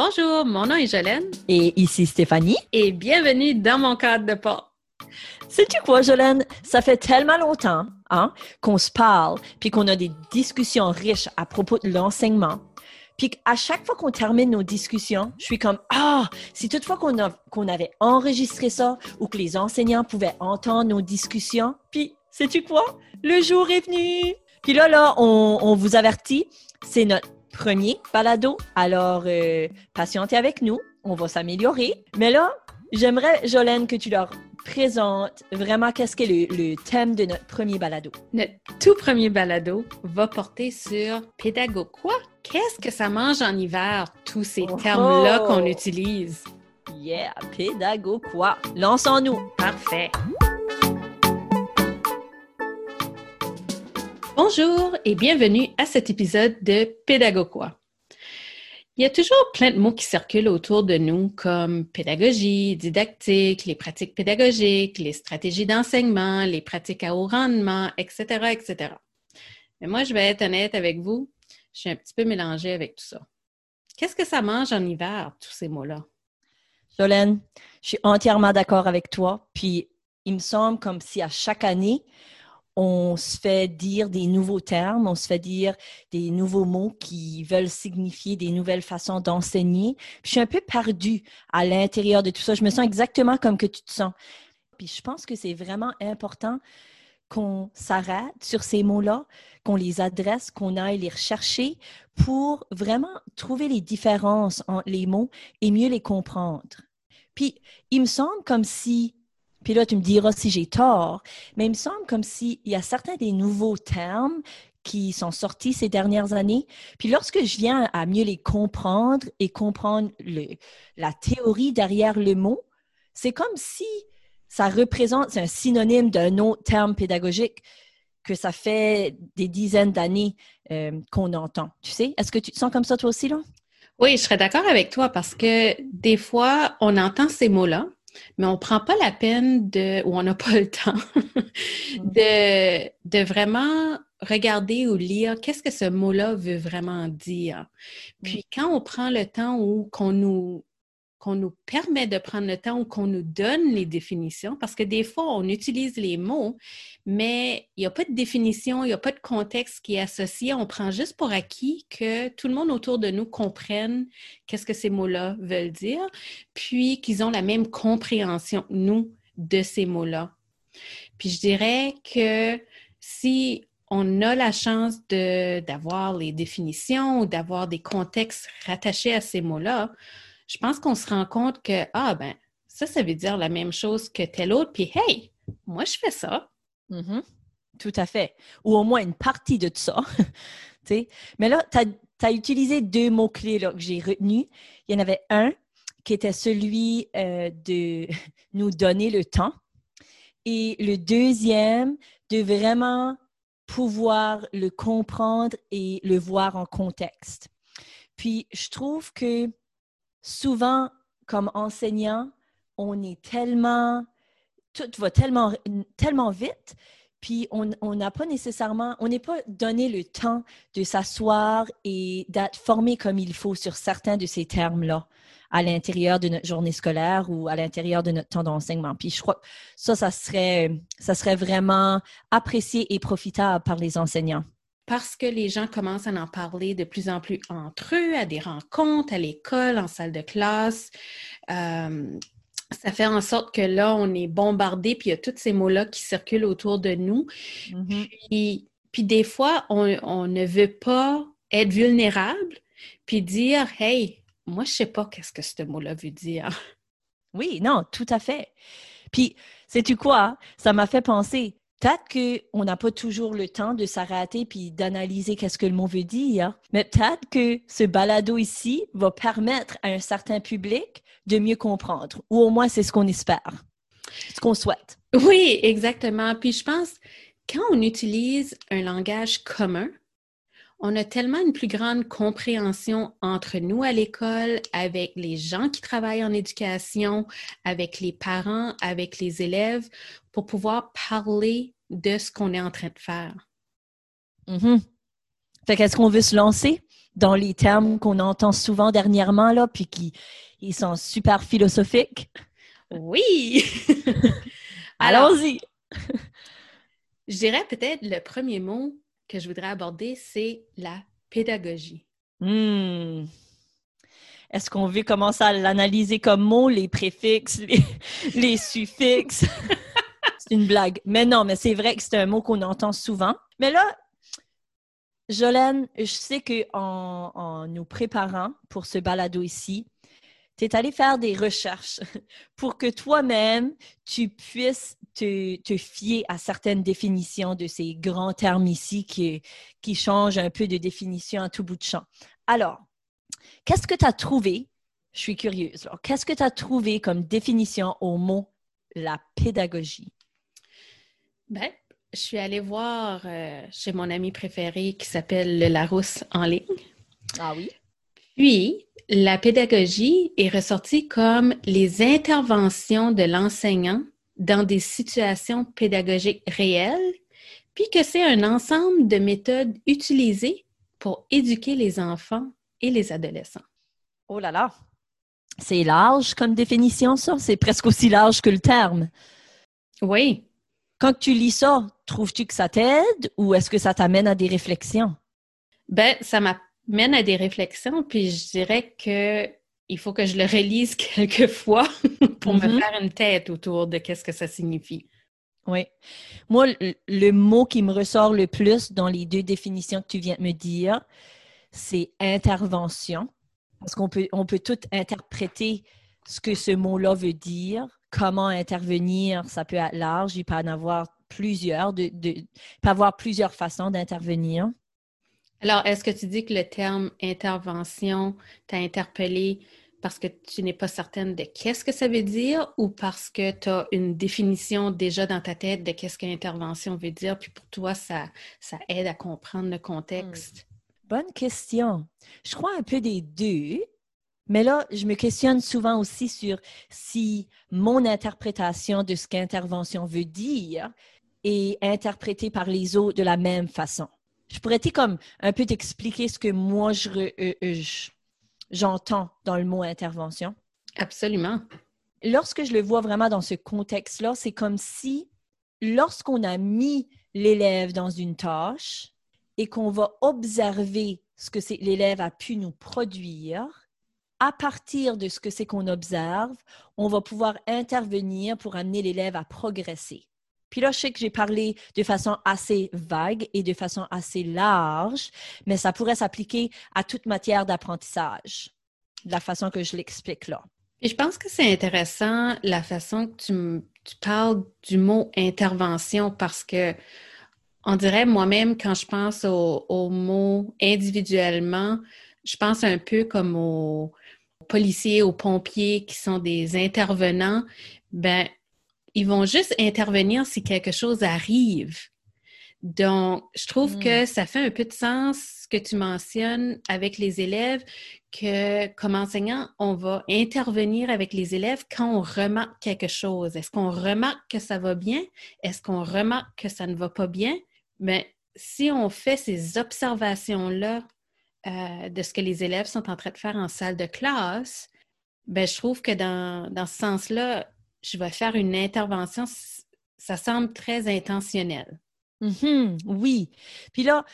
Bonjour, mon nom est Jolène. Et ici Stéphanie. Et bienvenue dans mon cadre de pas. Sais-tu quoi, Jolène? Ça fait tellement longtemps hein, qu'on se parle, puis qu'on a des discussions riches à propos de l'enseignement. Puis à chaque fois qu'on termine nos discussions, je suis comme ah, si toutefois qu'on qu'on avait enregistré ça ou que les enseignants pouvaient entendre nos discussions. Puis sais-tu quoi? Le jour est venu. Puis là là, on, on vous avertit, c'est notre premier balado. Alors euh, patientez avec nous, on va s'améliorer. Mais là, j'aimerais Jolène que tu leur présentes vraiment qu'est-ce qu'est le, le thème de notre premier balado. Notre tout premier balado va porter sur pédago quoi? Qu'est-ce que ça mange en hiver, tous ces Oh termes-là qu'on utilise? Yeah, pédago quoi? Lançons-nous. Parfait. Bonjour et bienvenue à cet épisode de Pédago quoi. Il y a toujours plein de mots qui circulent autour de nous comme pédagogie, didactique, les pratiques pédagogiques, les stratégies d'enseignement, les pratiques à haut rendement, etc., etc. Mais moi, je vais être honnête avec vous, je suis un petit peu mélangée avec tout ça. Qu'est-ce que ça mange en hiver, tous ces mots-là? Jolène, je suis entièrement d'accord avec toi. Puis il me semble comme si à chaque année, on se fait dire des nouveaux termes, on se fait dire des nouveaux mots qui veulent signifier des nouvelles façons d'enseigner. Je suis un peu perdue à l'intérieur de tout ça. Je me sens exactement comme que tu te sens. Puis je pense que c'est vraiment important qu'on s'arrête sur ces mots-là, qu'on les adresse, qu'on aille les rechercher pour vraiment trouver les différences entre les mots et mieux les comprendre. Puis, il me semble comme si, puis là, tu me diras si j'ai tort, mais il me semble comme s'il y a certains des nouveaux termes qui sont sortis ces dernières années. Puis lorsque je viens à mieux les comprendre et comprendre la théorie derrière le mot, c'est comme si ça représente, c'est un synonyme d'un autre terme pédagogique que ça fait des dizaines d'années euh, qu'on entend. Tu sais, est-ce que tu te sens comme ça toi aussi, là? Oui, je serais d'accord avec toi parce que des fois, on entend ces mots-là, mais on ne prend pas la peine de, ou on n'a pas le temps de, de vraiment regarder ou lire qu'est-ce que ce mot-là veut vraiment dire. Puis quand on prend le temps ou qu'on nous qu'on nous permet de prendre le temps ou qu'on nous donne les définitions, parce que des fois, on utilise les mots, mais il n'y a pas de définition, il n'y a pas de contexte qui est associé. On prend juste pour acquis que tout le monde autour de nous comprenne qu'est-ce que ces mots-là veulent dire, puis qu'ils ont la même compréhension, nous, de ces mots-là. Puis je dirais que si on a la chance d'avoir les définitions ou d'avoir des contextes rattachés à ces mots-là, je pense qu'on se rend compte que, ah, ben, ça, ça veut dire la même chose que tel autre, puis hey, moi, je fais ça. Mhm. Tout à fait. Ou au moins une partie de ça. Mais là, tu as, utilisé deux mots-clés que j'ai retenus. Il y en avait un qui était celui euh, de nous donner le temps. Et le deuxième, de vraiment pouvoir le comprendre et le voir en contexte. Puis, je trouve que souvent, comme enseignant, on est tellement, tout va tellement, vite, puis on on n'a pas nécessairement, on n'est pas donné le temps de s'asseoir et d'être formé comme il faut sur certains de ces termes-là à l'intérieur de notre journée scolaire ou à l'intérieur de notre temps d'enseignement. Puis je crois que ça, ça serait, ça serait vraiment apprécié et profitable par les enseignants parce que les gens commencent à en parler de plus en plus entre eux, à des rencontres, à l'école, en salle de classe. Euh, ça fait en sorte que là, on est bombardé, puis il y a tous ces mots-là qui circulent autour de nous. Mhm. Puis, puis des fois, on, on, ne veut pas être vulnérable, puis dire, hey, moi, je sais pas qu'est-ce que ce mot-là veut dire. Oui, non, tout à fait. Puis, sais-tu quoi? Ça m'a fait penser, Peut-être qu'on n'a pas toujours le temps de s'arrêter puis d'analyser qu'est-ce que le mot veut dire, mais peut-être que ce balado ici va permettre à un certain public de mieux comprendre, ou au moins c'est ce qu'on espère, ce qu'on souhaite. Oui, exactement. Puis je pense, quand on utilise un langage commun, on a tellement une plus grande compréhension entre nous à l'école, avec les gens qui travaillent en éducation, avec les parents, avec les élèves, pour pouvoir parler de ce qu'on est en train de faire. Mm -hmm. Fait qu'est-ce qu'on veut se lancer dans les termes qu'on entend souvent dernièrement, là, puis qui ils sont super philosophiques? Oui! Allons-y! je dirais peut-être le premier mot que je voudrais aborder, c'est la pédagogie. Hmm. Est-ce qu'on veut commencer à l'analyser comme mot, les préfixes, les, suffixes? c'est une blague. Mais non, mais c'est vrai que c'est un mot qu'on entend souvent. Mais là, Jolène, je sais qu'en en, nous préparant pour ce balado ici, tu es allé faire des recherches pour que toi-même, tu puisses te, te, fier à certaines définitions de ces grands termes ici qui, qui changent un peu de définition à tout bout de champ. Alors, Qu'est-ce que tu as trouvé? Je suis curieuse. Qu'est-ce que tu as trouvé comme définition au mot la pédagogie? Ben, je suis allée voir euh, chez mon ami préféré qui s'appelle le Larousse en ligne. Ah oui? Puis, la pédagogie est ressortie comme les interventions de l'enseignant dans des situations pédagogiques réelles, puis que c'est un ensemble de méthodes utilisées pour éduquer les enfants et les adolescents. Oh là là! C'est large comme définition, ça? C'est presque aussi large que le terme. Oui. Quand tu lis ça, trouves-tu que ça t'aide ou est-ce que ça t'amène à des réflexions? Ben, ça m'amène à des réflexions, puis je dirais que il faut que je le relise quelques fois pour me mm-hmm. faire une tête autour de qu'est-ce que ça signifie. Oui. Moi, le mot qui me ressort le plus dans les deux définitions que tu viens de me dire, c'est intervention, parce qu'on peut, on peut tout interpréter ce que ce mot-là veut dire, comment intervenir, ça peut être large, il peut en avoir plusieurs, de, peut avoir plusieurs façons d'intervenir. Alors, est-ce que tu dis que le terme intervention t'a interpellé parce que tu n'es pas certaine de qu'est-ce que ça veut dire ou parce que tu as une définition déjà dans ta tête de qu'est-ce qu'intervention veut dire, puis pour toi, ça, ça aide à comprendre le contexte? Bonne question. Je crois un peu des deux, mais là, je me questionne souvent aussi sur si mon interprétation de ce qu'intervention veut dire est interprétée par les autres de la même façon. Je pourrais comme un peu t'expliquer ce que moi euh, euh, j'entends dans le mot intervention. Absolument. Lorsque je le vois vraiment dans ce contexte-là, c'est comme si lorsqu'on a mis l'élève dans une tâche, et qu'on va observer ce que l'élève a pu nous produire, à partir de ce que c'est qu'on observe, on va pouvoir intervenir pour amener l'élève à progresser. Puis là, je sais que j'ai parlé de façon assez vague et de façon assez large, mais ça pourrait s'appliquer à toute matière d'apprentissage, de la façon que je l'explique là. Et je pense que c'est intéressant la façon que tu, parles du mot intervention parce que on dirait moi-même, quand je pense aux, mots individuellement, je pense un peu comme aux policiers, aux pompiers qui sont des intervenants. Ben, ils vont juste intervenir si quelque chose arrive. Donc, je trouve que hmm. ça fait un peu de sens ce que tu mentionnes avec les élèves, que comme enseignant, on va intervenir avec les élèves quand on remarque quelque chose. Est-ce qu'on remarque que ça va bien? Est-ce qu'on remarque que ça ne va pas bien? Mais si on fait ces observations-là euh, de ce que les élèves sont en train de faire en salle de classe, ben, je trouve que dans, dans ce sens-là, je vais faire une intervention, ça semble très intentionnel. Mm-hmm. oui. Puis là,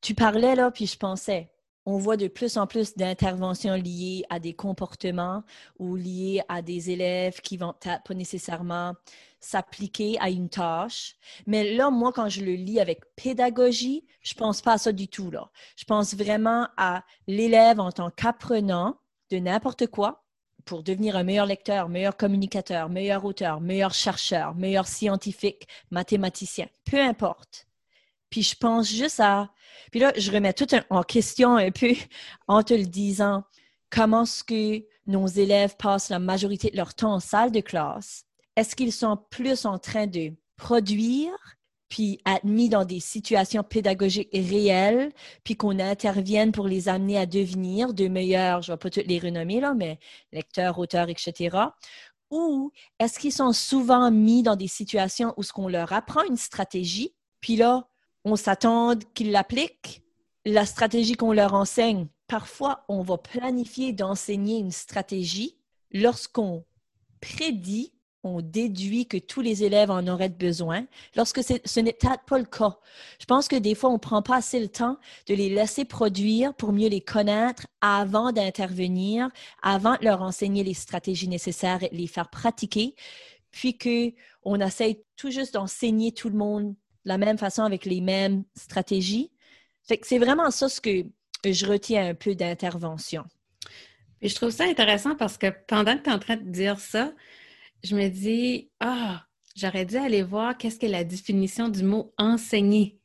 tu parlais là, puis je pensais, on voit de plus en plus d'interventions liées à des comportements ou liées à des élèves qui vont pas nécessairement s'appliquer à une tâche. Mais là, moi, quand je le lis avec pédagogie, je pense pas à ça du tout. Je pense vraiment à l'élève en tant qu'apprenant de n'importe quoi pour devenir un meilleur lecteur, meilleur communicateur, meilleur auteur, meilleur chercheur, meilleur scientifique, mathématicien, peu importe. Puis je pense juste à... Puis là, je remets tout en question un peu en te le disant, comment est-ce que nos élèves passent la majorité de leur temps en salle de classe? Est-ce qu'ils sont plus en train de produire puis être mis dans des situations pédagogiques réelles, puis qu'on intervienne pour les amener à devenir de meilleurs, je ne vais pas toutes les renommer là, mais lecteurs, auteurs, etc. Ou est-ce qu'ils sont souvent mis dans des situations où ce qu'on leur apprend une stratégie, puis là, on s'attend qu'ils l'appliquent, la stratégie qu'on leur enseigne parfois, on va planifier d'enseigner une stratégie lorsqu'on prédit, on déduit que tous les élèves en auraient besoin, lorsque ce n'est peut-être pas le cas. Je pense que des fois, on ne prend pas assez le temps de les laisser produire pour mieux les connaître avant d'intervenir, avant de leur enseigner les stratégies nécessaires et les faire pratiquer, puis qu'on essaye tout juste d'enseigner tout le monde de la même façon avec les mêmes stratégies. c'est vraiment ça ce que je retiens un peu d'intervention. Je trouve ça intéressant parce que pendant que tu es en train de dire ça, je me dis, ah, j'aurais dû aller voir qu'est-ce que la définition du mot enseigner.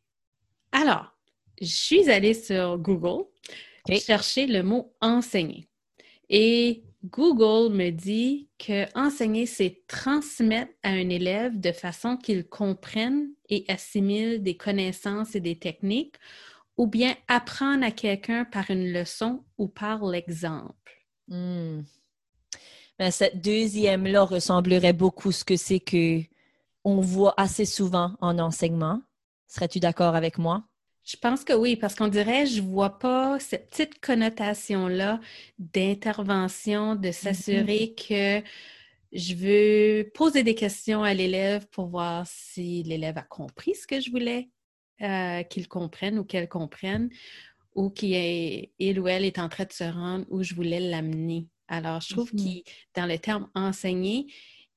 Alors, je suis allée sur Google chercher le mot enseigner. Et Google me dit que enseigner, c'est transmettre à un élève de façon qu'il comprenne et assimile des connaissances et des techniques, ou bien apprendre à quelqu'un par une leçon ou par l'exemple. Hmm. Ben, cette deuxième-là ressemblerait beaucoup à ce que c'est que on voit assez souvent en enseignement. Serais-tu d'accord avec moi? Je pense que oui, parce qu'on dirait, je vois pas cette petite connotation-là d'intervention, de s'assurer mm-hmm. que je veux poser des questions à l'élève pour voir si l'élève a compris ce que je voulais euh, qu'il comprenne ou qu'elle comprenne, ou qu'il ou elle est en train de se rendre où je voulais l'amener. Alors, je trouve mmh que dans le terme enseigner,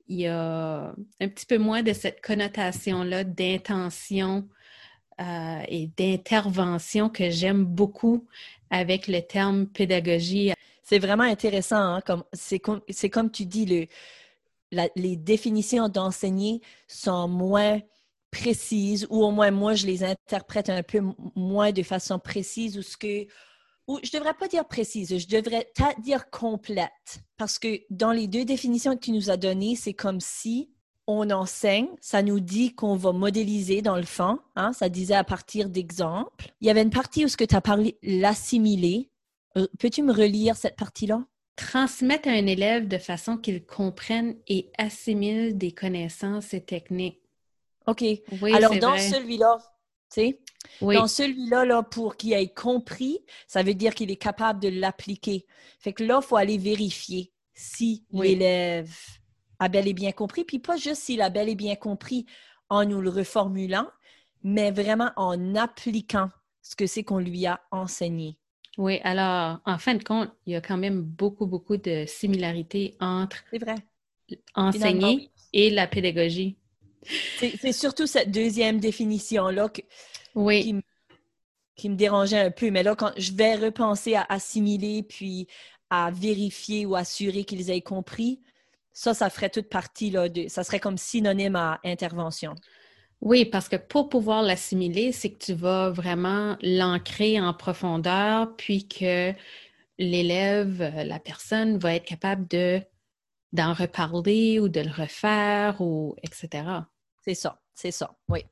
il y a un petit peu moins de cette connotation-là d'intention euh, et d'intervention que j'aime beaucoup avec le terme pédagogie. C'est vraiment intéressant. Hein, comme, c'est, comme, comme tu dis, le, les définitions d'enseigner sont moins précises, ou au moins moi, je les interprète un peu moins de façon précise, ou ce que ou je devrais pas dire précise, je devrais dire complète, parce que dans les deux définitions que tu nous as données, c'est comme si on enseigne, ça nous dit qu'on va modéliser dans le fond, hein, ça disait à partir d'exemples. Il y avait une partie où ce que tu as parlé, l'assimiler. Euh, peux-tu me relire cette partie-là? Transmettre à un élève de façon qu'il comprenne et assimile des connaissances et techniques. OK. Alors, dans celui-là, dans celui-là, là, pour qu'il ait compris, ça veut dire qu'il est capable de l'appliquer. Fait que là, il faut aller vérifier si l'élève a bel et bien compris, puis pas juste s'il a bel et bien compris en nous le reformulant, mais vraiment en appliquant ce que c'est qu'on lui a enseigné. Oui, alors, en fin de compte, il y a quand même beaucoup, beaucoup de similarités entre vrai. enseigner et la pédagogie. C'est surtout cette deuxième définition-là qui, me dérangeait un peu. Mais là, quand je vais repenser à assimiler, puis à vérifier ou assurer qu'ils aient compris, ça, ça ferait toute partie, là, de, ça serait comme synonyme à intervention. Oui, parce que pour pouvoir l'assimiler, c'est que tu vas vraiment l'ancrer en profondeur, puis que l'élève, la personne va être capable de d'en reparler ou de le refaire ou etc. C'est ça, c'est ça, oui.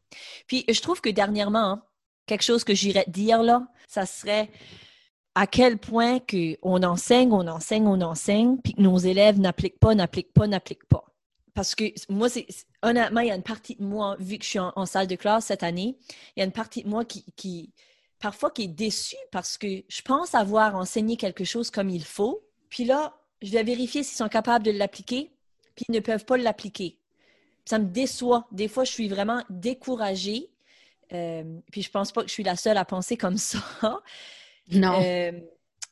Puis je trouve que dernièrement, hein, quelque chose que j'irais dire là, ça serait à quel point qu'on enseigne, on enseigne, on enseigne, puis que nos élèves n'appliquent pas, n'appliquent pas, n'appliquent pas. Parce que moi, c'est honnêtement, il y a une partie de moi, vu que je suis en, salle de classe cette année, il y a une partie de moi qui, qui parfois qui est déçue parce que je pense avoir enseigné quelque chose comme il faut, puis là, je vais vérifier s'ils sont capables de l'appliquer, puis ils ne peuvent pas l'appliquer. Ça me déçoit. Des fois, je suis vraiment découragée. Euh, puis je pense pas que je suis la seule à penser comme ça. Non. Euh,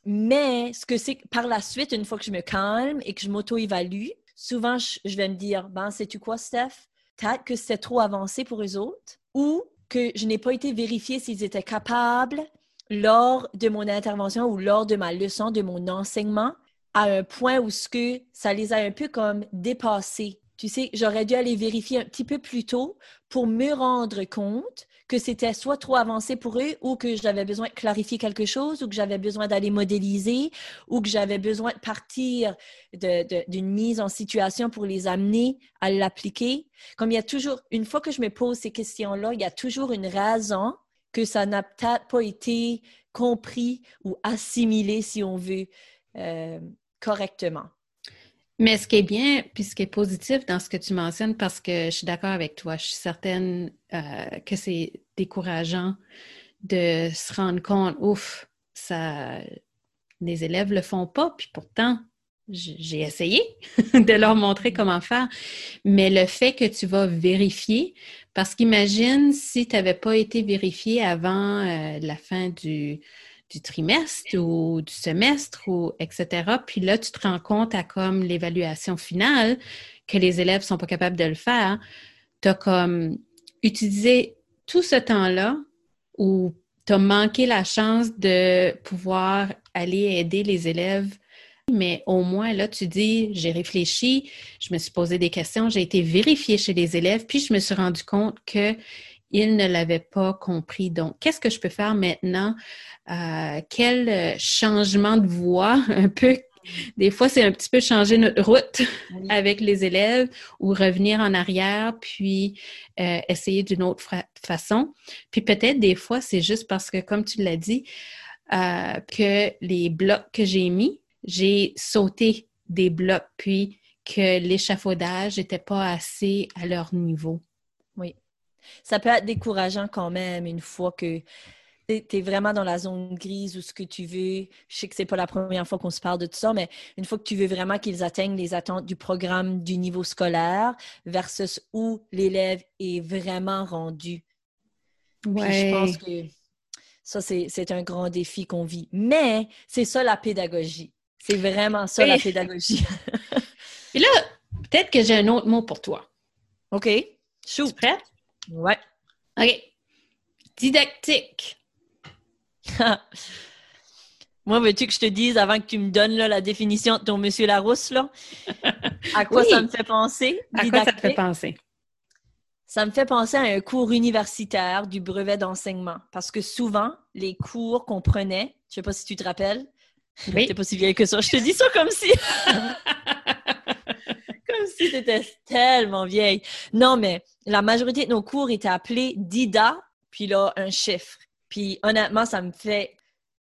mais ce que c'est par la suite, une fois que je me calme et que je m'auto-évalue, souvent je, vais me dire, ben, sais-tu quoi, Steph? Peut-être que c'était trop avancé pour eux autres ou que je n'ai pas été vérifiée s'ils étaient capables lors de mon intervention ou lors de ma leçon, de mon enseignement, à un point où ce que ça les a un peu comme dépassés. Tu sais, j'aurais dû aller vérifier un petit peu plus tôt pour me rendre compte que c'était soit trop avancé pour eux ou que j'avais besoin de clarifier quelque chose ou que j'avais besoin d'aller modéliser ou que j'avais besoin de partir d'une mise en situation pour les amener à l'appliquer. Comme il y a toujours, une fois que je me pose ces questions-là, il y a toujours une raison que ça n'a peut-être pas été compris ou assimilé, si on veut, euh, correctement. Mais ce qui est bien, puis ce qui est positif dans ce que tu mentionnes, parce que je suis d'accord avec toi, je suis certaine euh, que c'est décourageant de se rendre compte, ouf, ça, les élèves le font pas, puis pourtant, j'ai essayé de leur montrer comment faire. Mais le fait que tu vas vérifier, parce qu'imagine si tu n'avais pas été vérifié avant euh, la fin du, du, trimestre ou du semestre, ou etc. Puis là, tu te rends compte à comme l'évaluation finale que les élèves ne sont pas capables de le faire. Tu as comme utilisé tout ce temps-là où tu as manqué la chance de pouvoir aller aider les élèves mais au moins, là, tu dis, j'ai réfléchi, je me suis posé des questions, j'ai été vérifiée chez les élèves, puis je me suis rendu compte qu'ils ne l'avaient pas compris. Donc, qu'est-ce que je peux faire maintenant? Euh, quel changement de voie, un peu des fois, c'est un petit peu changer notre route avec les élèves ou revenir en arrière, puis euh, essayer d'une autre façon. Puis peut-être des fois, c'est juste parce que, comme tu l'as dit, euh, que les blocs que j'ai mis, j'ai sauté des blocs, puis que l'échafaudage n'était pas assez à leur niveau. Ça peut être décourageant quand même une fois que tu es vraiment dans la zone grise ou ce que tu veux. Je sais que c'est pas la première fois qu'on se parle de tout ça, mais une fois que tu veux vraiment qu'ils atteignent les attentes du programme du niveau scolaire versus où l'élève est vraiment rendu. Ouais. je pense que ça, c'est un grand défi qu'on vit. Mais c'est ça la pédagogie. C'est vraiment ça, la pédagogie. Et là, peut-être que j'ai un autre mot pour toi. OK. Chou. prête? Ouais. OK. Didactique. Moi, veux-tu que je te dise avant que tu me donnes la définition de ton monsieur Larousse, là? À quoi ça me fait penser? À quoi ça te fait penser? Ça me fait penser à un cours universitaire du brevet d'enseignement. Parce que souvent, les cours qu'on prenait, je ne sais pas si tu te rappelles, oui. T'es pas si vieille que ça. Je te dis ça comme si. comme si t'étais tellement vieille. Non, mais la majorité de nos cours étaient appelés DIDA, puis là, un chiffre. Puis honnêtement, ça me fait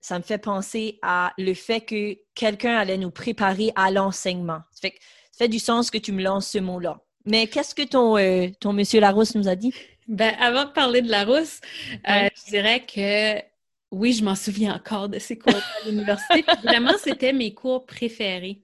ça me fait penser à le fait que quelqu'un allait nous préparer à l'enseignement. Ça fait, ça fait du sens que tu me lances ce mot-là. Mais qu'est-ce que ton, euh, ton monsieur Larousse nous a dit? Ben, avant de parler de Larousse, euh, je dirais que oui, je m'en souviens encore de ces cours à l'université. vraiment, c'était mes cours préférés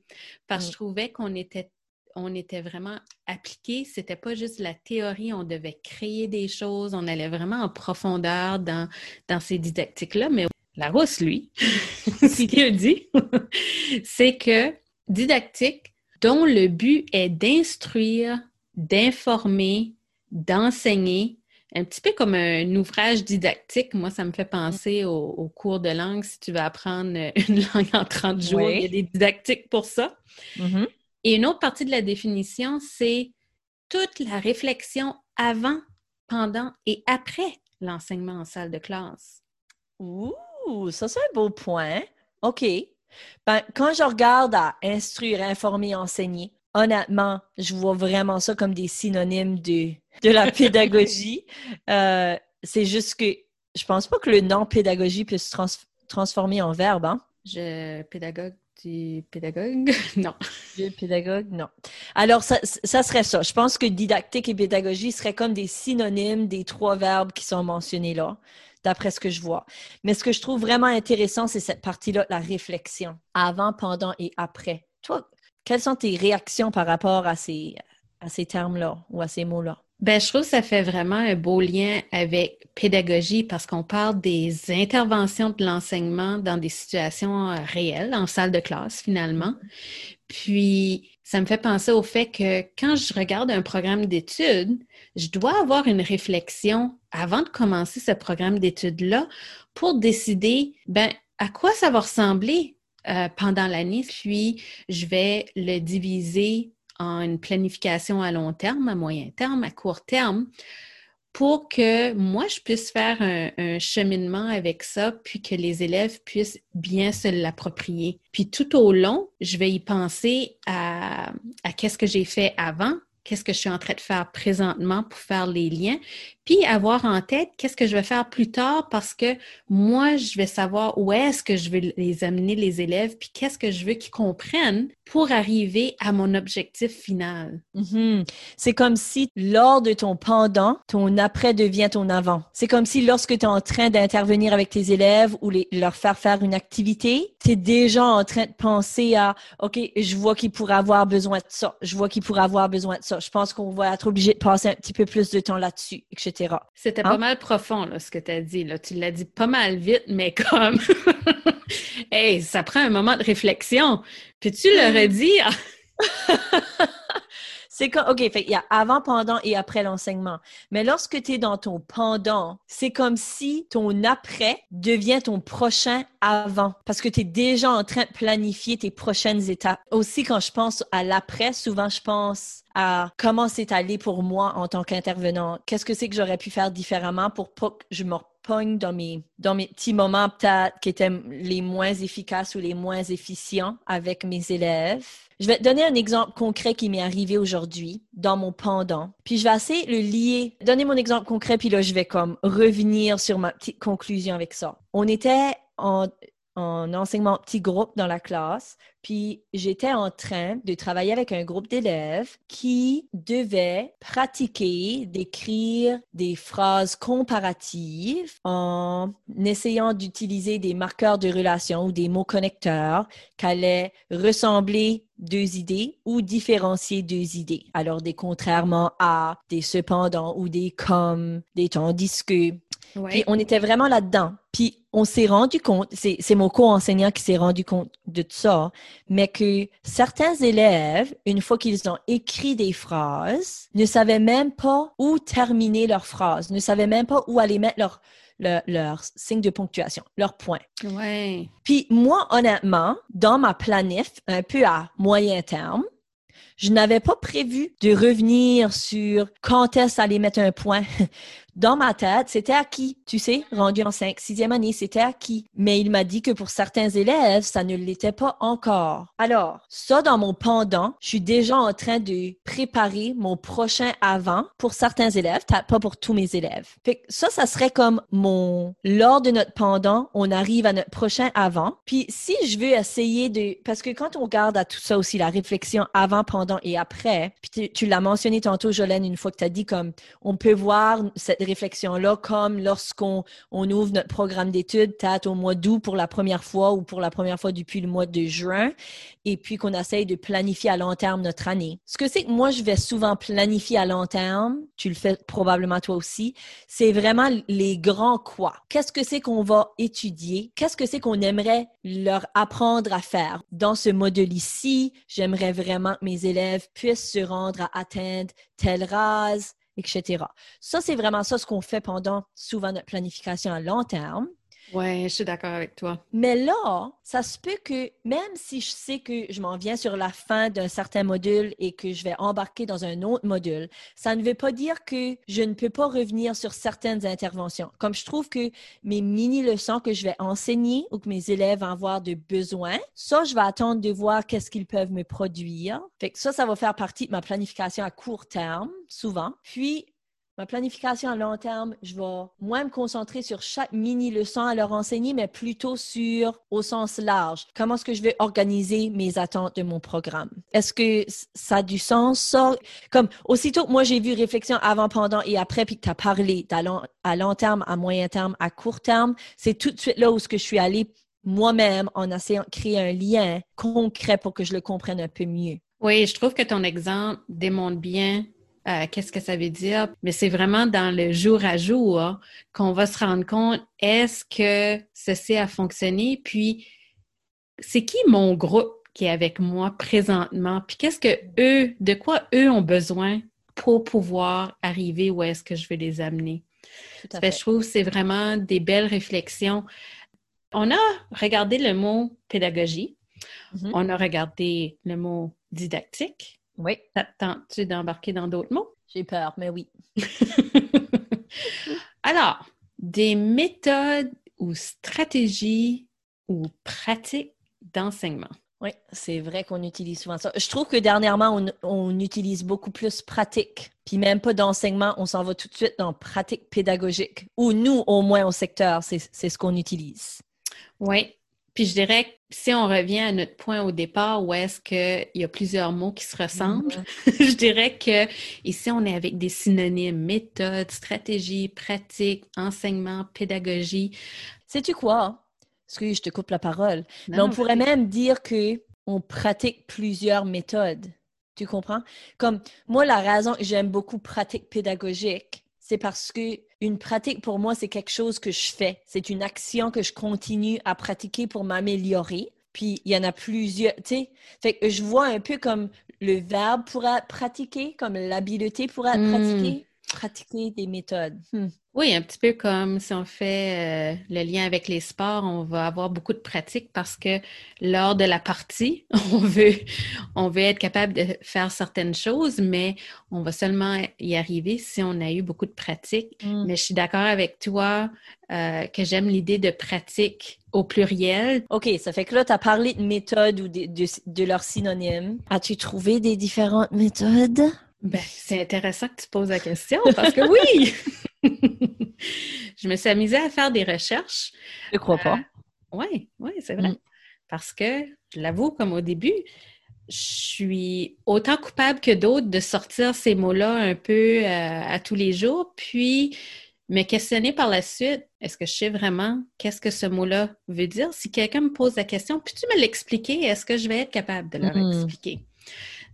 parce que je mm. trouvais qu'on était on était vraiment appliqués. C'était pas juste la théorie, on devait créer des choses, on allait vraiment en profondeur dans, dans ces didactiques-là. Mais Larousse, lui, ce qu'il dit, c'est que didactique dont le but est d'instruire, d'informer, d'enseigner un petit peu comme un ouvrage didactique. Moi, ça me fait penser au, cours de langue. Si tu veux apprendre une langue en 30 jours, il y a des didactiques pour ça. Mm-hmm. Et une autre partie de la définition, c'est toute la réflexion avant, pendant et après l'enseignement en salle de classe. Ouh, ça c'est un beau point. OK. Ben, quand je regarde à instruire, informer, enseigner, honnêtement, je vois vraiment ça comme des synonymes de, de la pédagogie. Euh, c'est juste que je pense pas que le nom pédagogie puisse se transformer en verbe. Hein? Je pédagogue du pédagogue? non. Non. Alors, ça, serait ça. Je pense que didactique et pédagogie seraient comme des synonymes des trois verbes qui sont mentionnés là, d'après ce que je vois. Mais ce que je trouve vraiment intéressant, c'est cette partie-là, la réflexion, avant, pendant et après. Toi, quelles sont tes réactions par rapport à ces, à ces termes-là ou à ces mots-là? Ben, je trouve que ça fait vraiment un beau lien avec pédagogie parce qu'on parle des interventions de l'enseignement dans des situations euh, réelles, en salle de classe finalement. Puis, ça me fait penser au fait que quand je regarde un programme d'études, je dois avoir une réflexion avant de commencer ce programme d'études-là pour décider, ben, à quoi ça va ressembler euh, pendant l'année, puis je vais le diviser en une planification à long terme, à moyen terme, à court terme, pour que moi, je puisse faire un, cheminement avec ça, puis que les élèves puissent bien se l'approprier. Puis tout au long, je vais y penser à, à qu'est-ce que j'ai fait avant, qu'est-ce que je suis en train de faire présentement pour faire les liens, puis avoir en tête qu'est-ce que je vais faire plus tard parce que moi, je vais savoir où est-ce que je vais les amener, les élèves, puis qu'est-ce que je veux qu'ils comprennent pour arriver à mon objectif final. Mhm. C'est comme si lors de ton pendant, ton après devient ton avant. C'est comme si lorsque tu es en train d'intervenir avec tes élèves ou les, leur faire faire une activité, tu es déjà en train de penser à, OK, je vois qu'ils pourraient avoir besoin de ça, je vois qu'ils pourraient avoir besoin de ça. Je pense qu'on va être obligé de passer un petit peu plus de temps là-dessus. C'était pas hein? mal profond, là, ce que tu as dit. Là. Tu l'as dit pas mal vite, mais comme... hey, ça prend un moment de réflexion. Puis tu l'aurais dit... C'est comme, OK, il y a avant, pendant et après l'enseignement. Mais lorsque tu es dans ton pendant, c'est comme si ton après devient ton prochain avant. Parce que tu es déjà en train de planifier tes prochaines étapes. Aussi, quand je pense à l'après, souvent je pense à comment c'est allé pour moi en tant qu'intervenant. Qu'est-ce que c'est que j'aurais pu faire différemment pour pas que je me dans mes, dans mes petits moments peut-être qui étaient les moins efficaces ou les moins efficients avec mes élèves. Je vais te donner un exemple concret qui m'est arrivé aujourd'hui dans mon pendant. Puis je vais essayer le lier. Donner mon exemple concret, puis là, je vais comme revenir sur ma petite conclusion avec ça. On était en, en enseignement petit groupe dans la classe, puis j'étais en train de travailler avec un groupe d'élèves qui devaient pratiquer d'écrire des phrases comparatives en essayant d'utiliser des marqueurs de relation ou des mots connecteurs qui allaient ressembler deux idées ou différencier deux idées. Alors des contrairement à, des cependant ou des comme, des tandis que. Puis on était vraiment là-dedans. Puis on s'est rendu compte, c'est mon co-enseignant qui s'est rendu compte de ça, mais que certains élèves, une fois qu'ils ont écrit des phrases, ne savaient même pas où terminer leurs phrases, ne savaient même pas où aller mettre leur, leur, signe de ponctuation, leur point. Ouais. Puis moi, honnêtement, dans ma planif, un peu à moyen terme, je n'avais pas prévu de revenir sur quand est-ce aller mettre un point dans ma tête, c'était acquis. Tu sais, rendu en 5, 6e année, c'était acquis. Mais il m'a dit que pour certains élèves, ça ne l'était pas encore. Alors, ça, dans mon pendant, je suis déjà en train de préparer mon prochain avant pour certains élèves, pas pour tous mes élèves. Fait ça, ça serait comme mon, lors de notre pendant, on arrive à notre prochain avant. Puis si je veux essayer de, parce que quand on regarde à tout ça aussi, la réflexion avant, pendant et après, puis tu, l'as mentionné tantôt, Jolène, une fois que tu as dit comme, on peut voir cette réflexion-là, comme lorsqu'on on ouvre notre programme d'études, peut-être au mois d'août pour la première fois ou pour la première fois depuis le mois de juin, et puis qu'on essaye de planifier à long terme notre année. Ce que c'est que moi, je vais souvent planifier à long terme, tu le fais probablement toi aussi, c'est vraiment les grands quoi. Qu'est-ce que c'est qu'on va étudier? Qu'est-ce que c'est qu'on aimerait leur apprendre à faire? Dans ce modèle ici, j'aimerais vraiment que mes élèves puissent se rendre à atteindre telle rase, etc. Ça, c'est vraiment ça ce qu'on fait pendant souvent notre planification à long terme. Oui, je suis d'accord avec toi. Mais là, ça se peut que même si je sais que je m'en viens sur la fin d'un certain module et que je vais embarquer dans un autre module, ça ne veut pas dire que je ne peux pas revenir sur certaines interventions. Comme je trouve que mes mini-leçons que je vais enseigner ou que mes élèves vont avoir de besoin, ça, je vais attendre de voir qu'est-ce qu'ils peuvent me produire. Fait ça, ça va faire partie de ma planification à court terme, souvent. Puis, ma planification à long terme, je vais moins me concentrer sur chaque mini leçon à leur enseigner, mais plutôt sur au sens large. Comment est-ce que je vais organiser mes attentes de mon programme? Est-ce que ça a du sens? Ça, comme aussitôt que moi j'ai vu réflexion avant, pendant et après, puis que tu as parlé long, à long terme, à moyen terme, à court terme, c'est tout de suite là où ce que je suis allée moi-même en essayant de créer un lien concret pour que je le comprenne un peu mieux. Oui, je trouve que ton exemple démontre bien euh, qu'est-ce que ça veut dire. Mais c'est vraiment dans le jour à jour qu'on va se rendre compte, est-ce que ceci a fonctionné? Puis, c'est qui mon groupe qui est avec moi présentement? Puis, qu'est-ce que eux, de quoi eux ont besoin pour pouvoir arriver où est-ce que je veux les amener? je trouve que c'est vraiment des belles réflexions. On a regardé le mot pédagogie, mm-hmm. on a regardé le mot didactique, oui. T'attends-tu d'embarquer dans d'autres mots? J'ai peur, mais oui. Alors, des méthodes ou stratégies ou pratiques d'enseignement? Oui, c'est vrai qu'on utilise souvent ça. Je trouve que dernièrement, on, on utilise beaucoup plus pratique. Puis même pas d'enseignement, on s'en va tout de suite dans pratique pédagogique. Ou nous, au moins au secteur, c'est ce qu'on utilise. Oui, puis je dirais que si on revient à notre point au départ, où est-ce qu'il y a plusieurs mots qui se ressemblent, je dirais que ici, on est avec des synonymes, méthode, stratégie, pratique, enseignement, pédagogie. Sais-tu quoi? Excuse, je te coupe la parole. Mais on pourrait même dire que on pratique plusieurs méthodes. Tu comprends? Comme moi, la raison que j'aime beaucoup pratique pédagogique, c'est parce que une pratique pour moi, c'est quelque chose que je fais. C'est une action que je continue à pratiquer pour m'améliorer. Puis il y en a plusieurs, tu sais. Fait que je vois un peu comme le verbe pour pratiquer, comme l'habileté pour être hmm. pratiquer, pratiquer des méthodes. Hmm. Oui, un petit peu comme si on fait euh, le lien avec les sports, on va avoir beaucoup de pratique parce que lors de la partie, on veut, on veut être capable de faire certaines choses, mais on va seulement y arriver si on a eu beaucoup de pratique. Mm. Mais je suis d'accord avec toi euh, que j'aime l'idée de pratique au pluriel. OK, ça fait que là, tu as parlé de méthodes ou de, de, de leurs synonymes. As-tu trouvé des différentes méthodes? Ben, c'est intéressant que tu poses la question parce que oui! je me suis amusée à faire des recherches. Je crois pas. oui, euh, oui, c'est vrai. Mm. Parce que, je l'avoue, comme au début, je suis autant coupable que d'autres de sortir ces mots-là un peu euh, à tous les jours, puis me questionner par la suite, est-ce que je sais vraiment qu'est-ce que ce mot-là veut dire? Si quelqu'un me pose la question, puis tu me l'expliquer, est-ce que je vais être capable de leur mm-hmm. expliquer?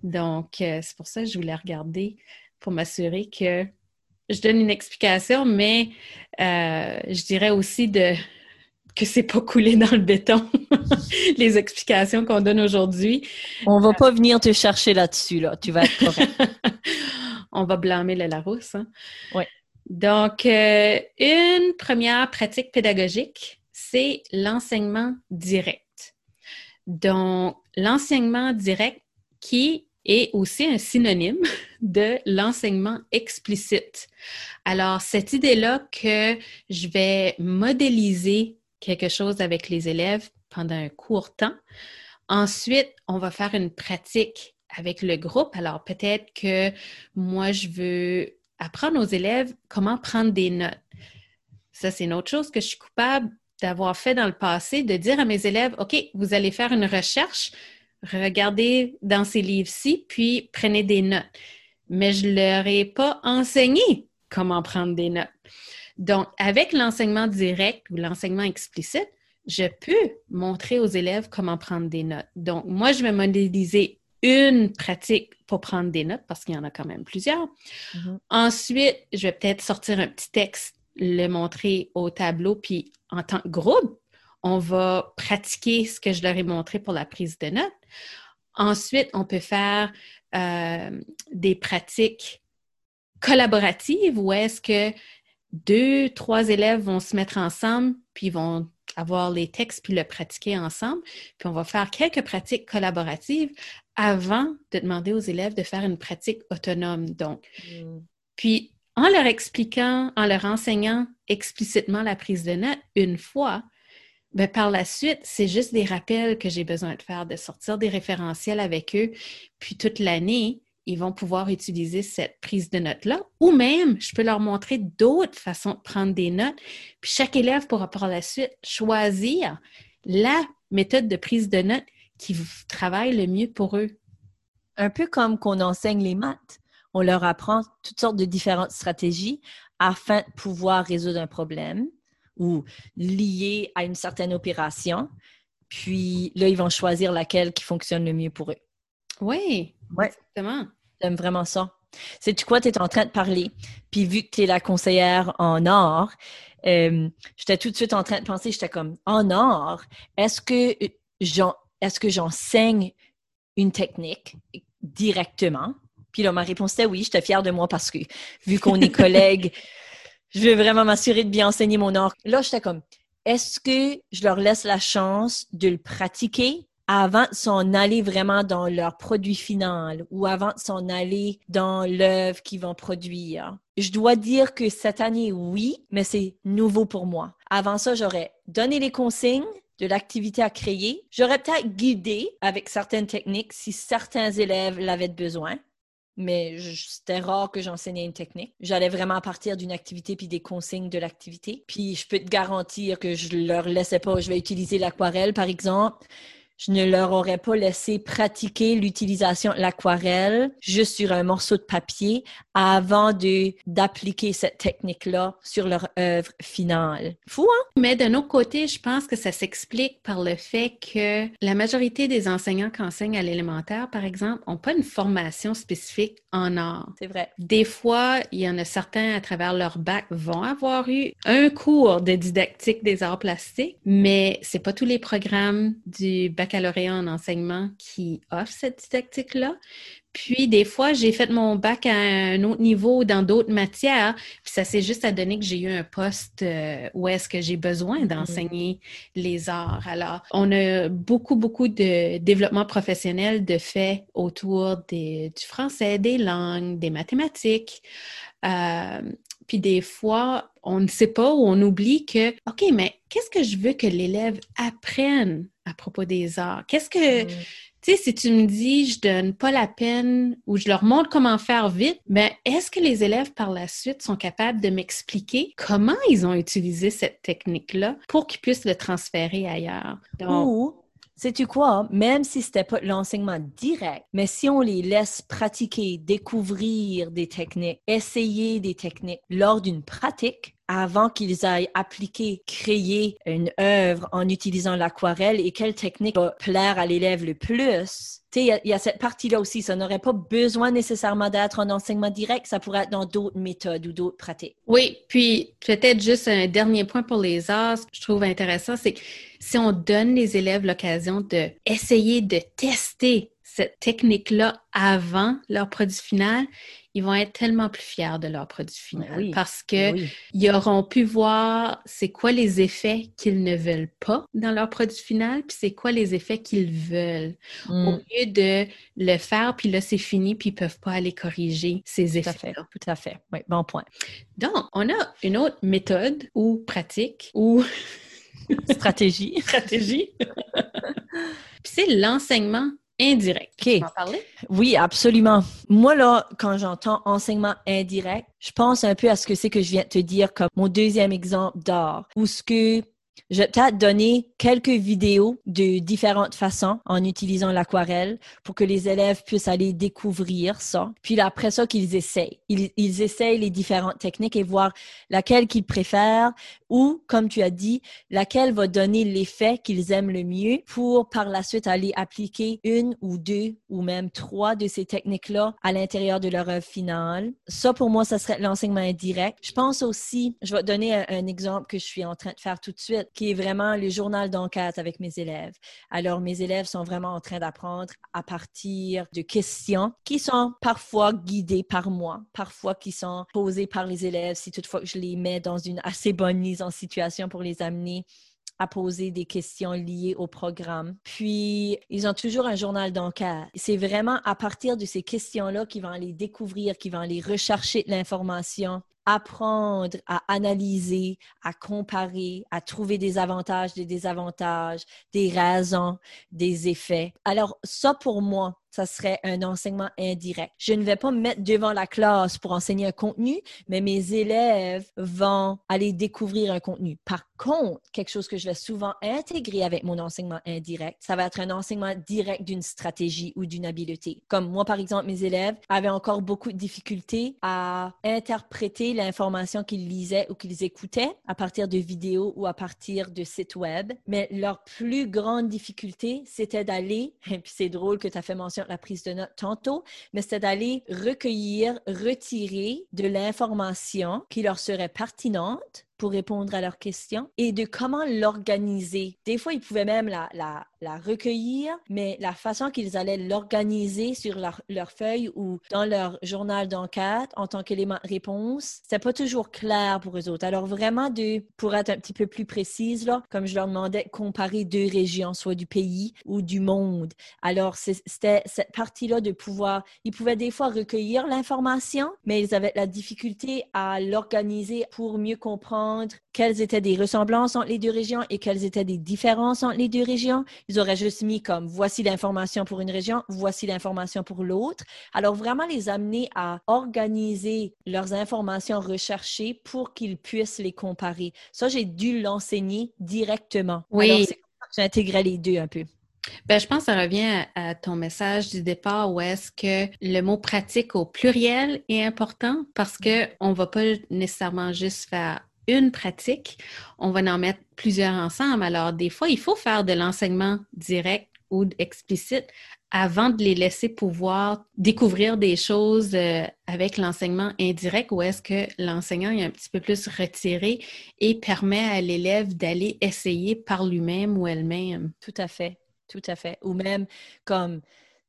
Donc, euh, c'est pour ça que je voulais regarder pour m'assurer que je donne une explication, mais euh, je dirais aussi de que c'est pas coulé dans le béton, les explications qu'on donne aujourd'hui. On va pas venir te chercher là-dessus, là. Tu vas être correct. On va blâmer le Larousse. Hein? Oui. Donc, euh, une première pratique pédagogique, c'est l'enseignement direct. Donc, l'enseignement direct qui est aussi un synonyme de l'enseignement explicite. Alors, cette idée-là que je vais modéliser quelque chose avec les élèves pendant un court temps. Ensuite, on va faire une pratique avec le groupe. Alors, peut-être que moi, je veux apprendre aux élèves comment prendre des notes. Ça, c'est une autre chose que je suis coupable d'avoir fait dans le passé, de dire à mes élèves, OK, vous allez faire une recherche regardez dans ces livres-ci, puis prenez des notes. Mais je ne leur ai pas enseigné comment prendre des notes. Donc, avec l'enseignement direct ou l'enseignement explicite, je peux montrer aux élèves comment prendre des notes. Donc, moi, je vais modéliser une pratique pour prendre des notes parce qu'il y en a quand même plusieurs. Mm-hmm. Ensuite, je vais peut-être sortir un petit texte, le montrer au tableau, puis en tant que groupe, on va pratiquer ce que je leur ai montré pour la prise de notes. Ensuite, on peut faire euh, des pratiques collaboratives où est-ce que deux, trois élèves vont se mettre ensemble, puis vont avoir les textes, puis le pratiquer ensemble. Puis on va faire quelques pratiques collaboratives avant de demander aux élèves de faire une pratique autonome. Donc, mm. puis en leur expliquant, en leur enseignant explicitement la prise de notes une fois, ben, par la suite, c'est juste des rappels que j'ai besoin de faire, de sortir des référentiels avec eux. Puis toute l'année, ils vont pouvoir utiliser cette prise de notes-là. Ou même, je peux leur montrer d'autres façons de prendre des notes. Puis chaque élève pourra par la suite choisir la méthode de prise de notes qui travaille le mieux pour eux. Un peu comme qu'on enseigne les maths. On leur apprend toutes sortes de différentes stratégies afin de pouvoir résoudre un problème ou liées à une certaine opération. Puis là, ils vont choisir laquelle qui fonctionne le mieux pour eux. Oui, ouais. exactement. J'aime vraiment ça. C'est quoi? Tu es en train de parler. Puis vu que tu es la conseillère en or, euh, j'étais tout de suite en train de penser, j'étais comme, en or, est-ce que est-ce que j'enseigne une technique directement? Puis là, ma réponse était oui, j'étais fière de moi parce que vu qu'on est collègues, je veux vraiment m'assurer de bien enseigner mon art. Là, j'étais comme, est-ce que je leur laisse la chance de le pratiquer avant de s'en aller vraiment dans leur produit final ou avant de s'en aller dans l'œuvre qu'ils vont produire? Je dois dire que cette année, oui, mais c'est nouveau pour moi. Avant ça, j'aurais donné les consignes, de l'activité à créer. J'aurais peut-être guidé avec certaines techniques si certains élèves l'avaient besoin mais c'était rare que j'enseignais une technique. J'allais vraiment partir d'une activité puis des consignes de l'activité. Puis je peux te garantir que je leur laissais pas, je vais utiliser l'aquarelle par exemple je ne leur aurais pas laissé pratiquer l'utilisation de l'aquarelle juste sur un morceau de papier avant de d'appliquer cette technique-là sur leur œuvre finale. Fou, hein? Mais d'un autre côté, je pense que ça s'explique par le fait que la majorité des enseignants qui enseignent à l'élémentaire, par exemple, n'ont pas une formation spécifique en art. C'est vrai. Des fois, il y en a certains à travers leur bac vont avoir eu un cours de didactique des arts plastiques, mais c'est pas tous les programmes du bac baccalauréat en enseignement qui offre cette didactique-là. Puis, des fois, j'ai fait mon bac à un autre niveau dans d'autres matières, puis ça s'est juste à donner que j'ai eu un poste euh, où est-ce que j'ai besoin mm-hmm. d'enseigner les arts. Alors, on a beaucoup, beaucoup de développement professionnel de fait autour du français, des langues, des mathématiques. Euh, puis des fois, on ne sait pas ou on oublie que, OK, mais qu'est-ce que je veux que l'élève apprenne? Propos des arts? Qu'est-ce que, mm. tu sais, si tu me dis, je donne pas la peine ou je leur montre comment faire vite, mais ben, est-ce que les élèves par la suite sont capables de m'expliquer comment ils ont utilisé cette technique-là pour qu'ils puissent le transférer ailleurs? Donc, Sais-tu quoi? Même si c'était pas l'enseignement direct, mais si on les laisse pratiquer, découvrir des techniques, essayer des techniques lors d'une pratique, avant qu'ils aillent appliquer, créer une œuvre en utilisant l'aquarelle et quelle technique va plaire à l'élève le plus. Il y, a cette partie-là aussi. Ça n'aurait pas besoin nécessairement d'être en enseignement direct. Ça pourrait être dans d'autres méthodes ou d'autres pratiques. Oui, puis peut-être juste un dernier point pour les arts, je trouve intéressant, c'est que si on donne les élèves l'occasion de essayer de tester cette technique-là avant leur produit final, ils vont être tellement plus fiers de leur produit final parce que ils auront pu voir c'est quoi les effets qu'ils ne veulent pas dans leur produit final, puis c'est quoi les effets qu'ils veulent. Au mm. lieu de le faire, puis là c'est fini, puis ils peuvent pas aller corriger ces effets. Tout à fait, tout à fait. Oui, bon point. Donc, on a une autre méthode ou pratique ou stratégie. stratégie. puis c'est l'enseignement indirect. Tu en parler? Oui, absolument. Moi, là, quand j'entends enseignement indirect, je pense un peu à ce que c'est que je viens de te dire comme mon deuxième exemple d'art, où ce que je vais peut-être donner quelques vidéos de différentes façons en utilisant l'aquarelle pour que les élèves puissent aller découvrir ça. Puis après ça, qu'ils essayent. Ils, essayent les différentes techniques et voir laquelle qu'ils préfèrent ou, comme tu as dit, laquelle va donner l'effet qu'ils aiment le mieux pour par la suite aller appliquer une ou deux ou même trois de ces techniques-là à l'intérieur de leur œuvre finale. Ça, pour moi, ça serait l'enseignement indirect. Je pense aussi, je vais donner un, exemple que je suis en train de faire tout de suite, qui est vraiment le journal d'enquête avec mes élèves. Alors, mes élèves sont vraiment en train d'apprendre à partir de questions qui sont parfois guidées par moi, parfois qui sont posées par les élèves si toutefois je les mets dans une assez bonne mise en situation pour les amener à poser des questions liées au programme. Puis, ils ont toujours un journal d'enquête. C'est vraiment à partir de ces questions-là qu'ils vont aller découvrir, qu'ils vont aller rechercher l'information, apprendre à analyser, à comparer, à trouver des avantages, des désavantages, des raisons, des effets. Alors, ça, pour moi, ça serait un enseignement indirect. Je ne vais pas me mettre devant la classe pour enseigner un contenu, mais mes élèves vont aller découvrir un contenu. Par contre, quelque chose que je vais souvent intégrer avec mon enseignement indirect, ça va être un enseignement direct d'une stratégie ou d'une habileté. Comme moi, par exemple, mes élèves avaient encore beaucoup de difficultés à interpréter l'information qu'ils lisaient ou qu'ils écoutaient à partir de vidéos ou à partir de sites web. Mais leur plus grande difficulté, c'était d'aller, et puis c'est drôle que tu as fait mention la prise de notes tantôt, mais c'est d'aller recueillir, retirer de l'information qui leur serait pertinente pour répondre à leurs questions et de comment l'organiser. Des fois, ils pouvaient même la, la la recueillir, mais la façon qu'ils allaient l'organiser sur leur, leur, feuille ou dans leur journal d'enquête en tant qu'élément de réponse, c'était pas toujours clair pour eux autres. Alors vraiment, de, pour être un petit peu plus précise, là, comme je leur demandais, comparer deux régions, soit du pays ou du monde. Alors c'était cette partie-là de pouvoir, ils pouvaient des fois recueillir l'information, mais ils avaient la difficulté à l'organiser pour mieux comprendre quelles étaient des ressemblances entre les deux régions et quelles étaient des différences entre les deux régions. Ils auraient juste mis comme voici l'information pour une région, voici l'information pour l'autre. Alors vraiment les amener à organiser leurs informations recherchées pour qu'ils puissent les comparer. Ça, j'ai dû l'enseigner directement. Oui. Alors, c'est j'ai intégré les deux un peu. Ben, je pense que ça revient à, à ton message du départ où est-ce que le mot pratique au pluriel est important parce que on va pas nécessairement juste faire une pratique, on va en mettre plusieurs ensemble. Alors, des fois, il faut faire de l'enseignement direct ou explicite avant de les laisser pouvoir découvrir des choses euh, avec l'enseignement indirect ou est-ce que l'enseignant est un petit peu plus retiré et permet à l'élève d'aller essayer par lui-même ou elle-même? Tout à fait, tout à fait. Ou même comme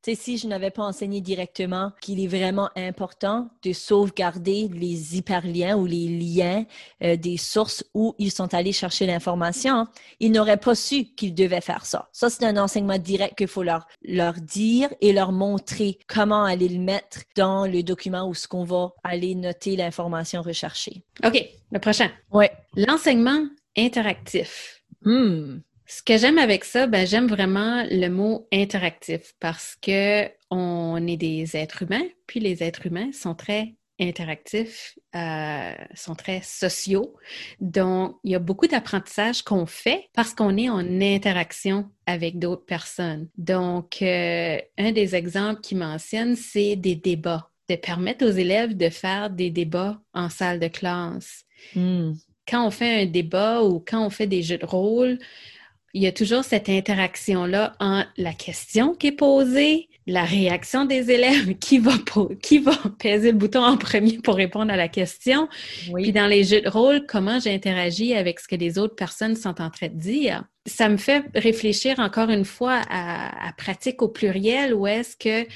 tu sais, si je n'avais pas enseigné directement qu'il est vraiment important de sauvegarder les hyperliens ou les liens euh, des sources où ils sont allés chercher l'information, ils n'auraient pas su qu'ils devaient faire ça. Ça, c'est un enseignement direct qu'il faut leur, leur dire et leur montrer comment aller le mettre dans le document où ce qu'on va aller noter l'information recherchée. OK, le prochain. Oui. L'enseignement interactif. Hmm. Ce que j'aime avec ça, ben, j'aime vraiment le mot interactif parce que on est des êtres humains, puis les êtres humains sont très interactifs, euh, sont très sociaux. Donc, il y a beaucoup d'apprentissage qu'on fait parce qu'on est en interaction avec d'autres personnes. Donc, euh, un des exemples qui mentionne, c'est des débats, de permettre aux élèves de faire des débats en salle de classe. Hmm. Quand on fait un débat ou quand on fait des jeux de rôle, il y a toujours cette interaction-là entre la question qui est posée, la réaction des élèves, qui va, qui va peser le bouton en premier pour répondre à la question. Oui. Puis dans les jeux de rôle, comment j'interagis avec ce que les autres personnes sont en train de dire? Ça me fait réfléchir encore une fois à, à pratique au pluriel où est-ce que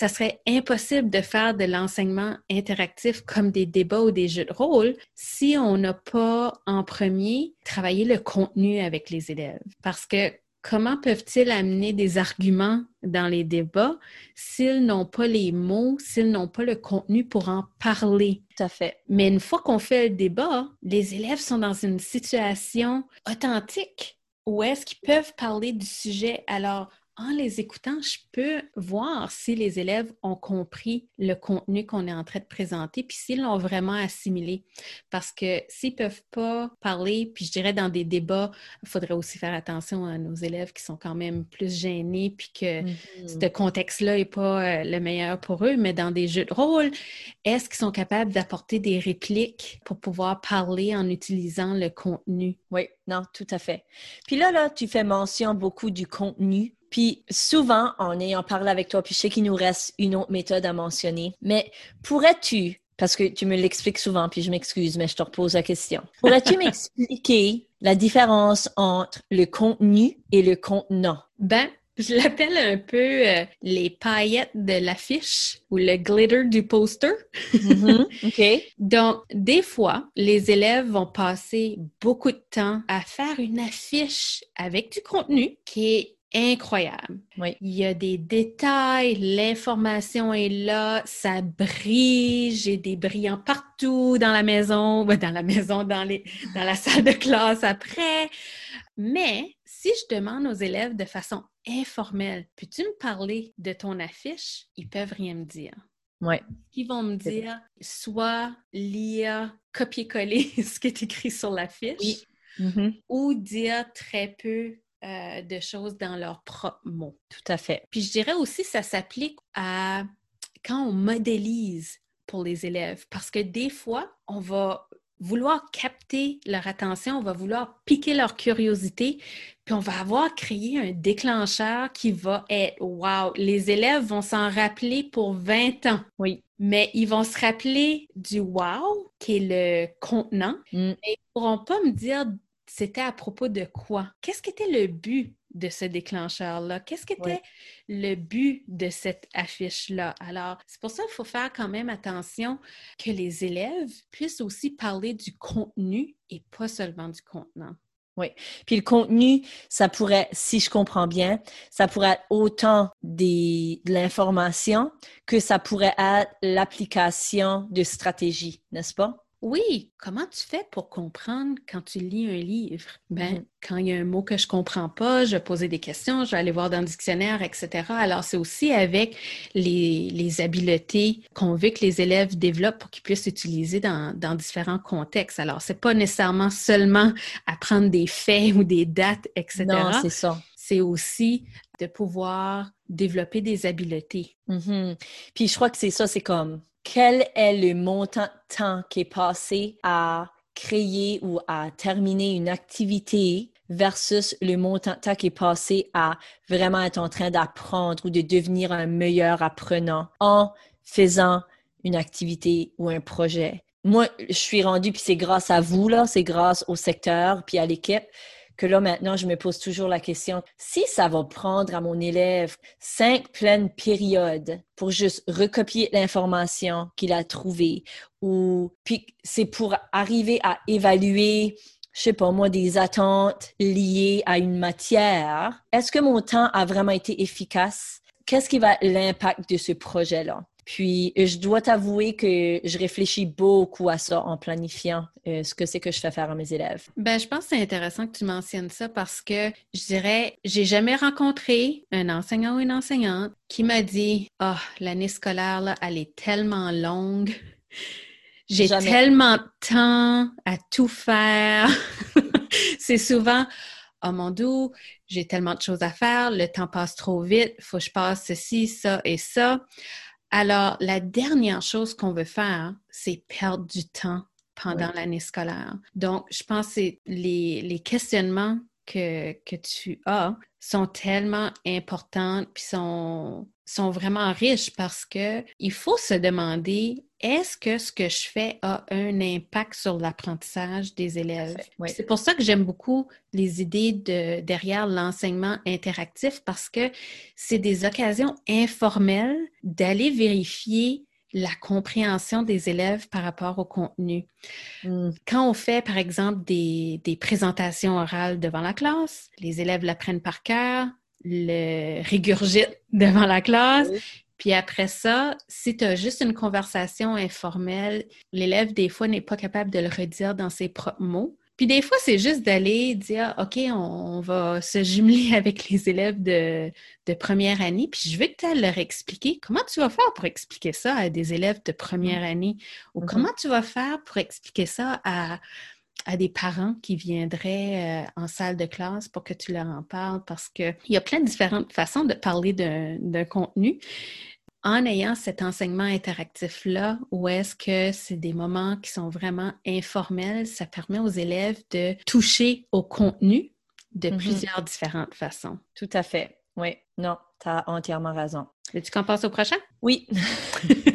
ça serait impossible de faire de l'enseignement interactif comme des débats ou des jeux de rôle si on n'a pas en premier travaillé le contenu avec les élèves. Parce que comment peuvent-ils amener des arguments dans les débats s'ils n'ont pas les mots, s'ils n'ont pas le contenu pour en parler? Tout à fait. Mais une fois qu'on fait le débat, les élèves sont dans une situation authentique où est-ce qu'ils peuvent parler du sujet? Alors, en les écoutant, je peux voir si les élèves ont compris le contenu qu'on est en train de présenter, puis s'ils l'ont vraiment assimilé. Parce que s'ils ne peuvent pas parler, puis je dirais dans des débats, il faudrait aussi faire attention à nos élèves qui sont quand même plus gênés, puis que Mhm. ce contexte-là n'est pas euh, le meilleur pour eux, mais dans des jeux de rôle, est-ce qu'ils sont capables d'apporter des répliques pour pouvoir parler en utilisant le contenu? Oui, non, tout à fait. Puis là, là, tu fais mention beaucoup du contenu. Puis souvent, en ayant parlé avec toi, puis je sais qu'il nous reste une autre méthode à mentionner, mais pourrais-tu, parce que tu me l'expliques souvent, puis je m'excuse, mais je te repose la question, pourrais-tu m'expliquer la différence entre le contenu et le contenant? Ben, je l'appelle un peu euh, les paillettes de l'affiche ou le glitter du poster. Mhm, OK. Donc, des fois, les élèves vont passer beaucoup de temps à faire une affiche avec du contenu qui est incroyable. Oui. Il y a des détails, l'information est là, ça brille, j'ai des brillants partout dans la maison, dans la maison, dans, les, dans la salle de classe après. Mais si je demande aux élèves de façon informelle, peux-tu me parler de ton affiche? Ils peuvent rien me dire. Oui. Ils vont me dire soit lire, copier-coller ce qui est écrit sur l'affiche Oui. Mhm, ou dire très peu euh, de choses dans leurs propres mots. Tout à fait. Puis je dirais aussi ça s'applique à quand on modélise pour les élèves parce que des fois, on va vouloir capter leur attention, on va vouloir piquer leur curiosité, puis on va avoir créé un déclencheur qui va être wow, les élèves vont s'en rappeler pour 20 ans. Oui. Mais ils vont se rappeler du wow, qui est le contenant, Mm. mais ils ne pourront pas me dire c'était à propos de quoi? Qu'est-ce qui était le but de ce déclencheur-là? Qu'est-ce qui était le but de cette affiche-là? Alors, c'est pour ça qu'il faut faire quand même attention que les élèves puissent aussi parler du contenu et pas seulement du contenant. Oui. Puis le contenu, ça pourrait, si je comprends bien, ça pourrait être autant des, de l'information que ça pourrait être l'application de stratégie, n'est-ce pas? Oui, comment tu fais pour comprendre quand tu lis un livre? Ben, mm-hmm. quand il y a un mot que je comprends pas, je vais poser des questions, je vais aller voir dans le dictionnaire, etc. Alors, c'est aussi avec les, les habiletés qu'on veut que les élèves développent pour qu'ils puissent utiliser dans, dans différents contextes. Alors, c'est pas nécessairement seulement apprendre des faits ou des dates, etc. Non, c'est ça. C'est aussi de pouvoir développer des habiletés. Mm-hmm. Puis je crois que c'est ça, c'est comme quel est le montant de temps qui est passé à créer ou à terminer une activité versus le montant de temps qui est passé à vraiment être en train d'apprendre ou de devenir un meilleur apprenant en faisant une activité ou un projet? Moi, je suis rendue, puis c'est grâce à vous, là, c'est grâce au secteur, puis à l'équipe, que là, maintenant, je me pose toujours la question, si ça va prendre à mon élève cinq pleines périodes pour juste recopier l'information qu'il a trouvée, ou puis c'est pour arriver à évaluer je sais pas moi, des attentes liées à une matière. Est-ce que mon temps a vraiment été efficace? Qu'est-ce qui va l'impact de ce projet-là? Puis, je dois t'avouer que je réfléchis beaucoup à ça en planifiant euh, ce que c'est que je fais faire à mes élèves. Ben, je pense que c'est intéressant que tu mentionnes ça parce que je dirais, j'ai jamais rencontré un enseignant ou une enseignante qui m'a dit, ah, l'année scolaire, là, elle est tellement longue. J'ai tellement de temps à tout faire. c'est souvent, oh mon doux, j'ai tellement de choses à faire, le temps passe trop vite, faut que je passe ceci, ça et ça. Alors, la dernière chose qu'on veut faire, c'est perdre du temps pendant l'année scolaire. Donc, je pense que les, les questionnements que, que, tu as sont tellement importants puis sont, sont vraiment riches parce que il faut se demander est-ce que ce que je fais a un impact sur l'apprentissage des élèves? C'est pour ça que j'aime beaucoup les idées de, derrière l'enseignement interactif parce que c'est des occasions informelles d'aller vérifier la compréhension des élèves par rapport au contenu. Hmm. Quand on fait, par exemple, des, des, présentations orales devant la classe, les élèves l'apprennent par cœur, le régurgitent devant la classe, puis après ça, si tu as juste une conversation informelle, l'élève, des fois, n'est pas capable de le redire dans ses propres mots. Puis des fois, c'est juste d'aller dire, OK, on, va se jumeler avec les élèves de, première année, puis je veux que tu leur expliquer comment tu vas faire pour expliquer ça à des élèves de première mm. année, ou mm-hmm. comment tu vas faire pour expliquer ça à, des parents qui viendraient euh, en salle de classe pour que tu leur en parles, parce qu'il y a plein de différentes façons de parler d'un contenu en ayant cet enseignement interactif-là, où est-ce que c'est des moments qui sont vraiment informels, ça permet aux élèves de toucher au contenu de mm-hmm. plusieurs différentes façons. Tout à fait. Oui, non, tu as entièrement raison. Veux-tu qu'on passe au prochain? Oui.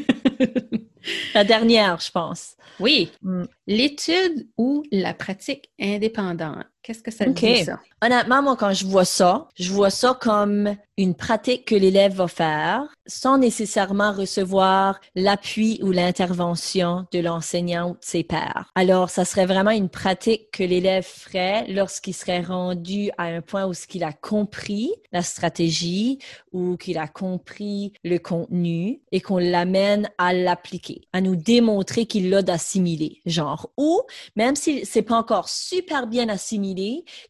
la dernière, je pense. Oui. Mm. L'étude ou la pratique indépendante? Qu'est-ce que ça veut dire, ça? Honnêtement, moi, quand je vois ça, je vois ça comme une pratique que l'élève va faire sans nécessairement recevoir l'appui ou l'intervention de l'enseignant ou de ses pairs. Alors, ça serait vraiment une pratique que l'élève ferait lorsqu'il serait rendu à un point où ce qu'il a compris la stratégie ou qu'il a compris le contenu et qu'on l'amène à l'appliquer, à nous démontrer qu'il l'a d'assimilé, genre. Ou, même si c'est pas encore super bien assimilé,